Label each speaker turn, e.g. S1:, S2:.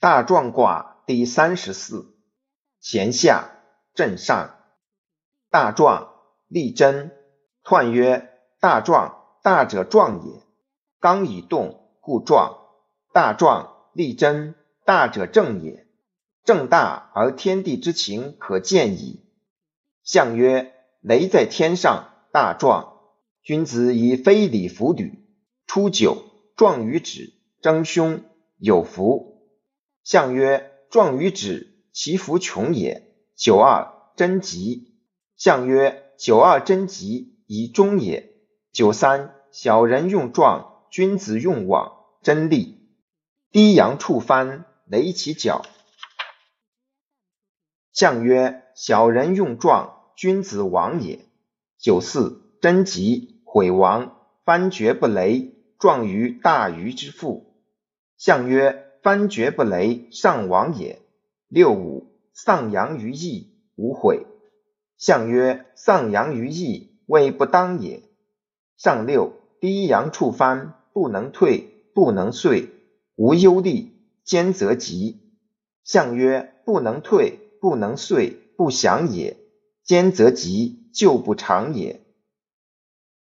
S1: 大壮卦第三十四，乾下震上。大壮，立贞。彖曰：大壮，大者壮也。刚以动，故壮。大壮，立贞，大者正也。正大而天地之情可见矣。象曰：雷在天上，大壮。君子以非礼弗履，初九，壮于止，争凶，有福。象曰：壮于止，其福穷也。九二，贞吉。象曰：九二贞吉，以中也。九三，小人用壮，君子用往，真利。低阳触翻，雷其角。象曰：小人用壮，君子亡也。九四，贞吉，毁亡。翻厥不雷，壮于大鱼之腹。象曰。翻厥不雷，上亡也。六五，丧阳于翼，无悔。象曰：丧阳于翼，谓不当也。上六，低阳触翻，不能退，不能遂，无忧虑，坚则吉。象曰：不能退，不能遂，不祥也。坚则吉，就不长也。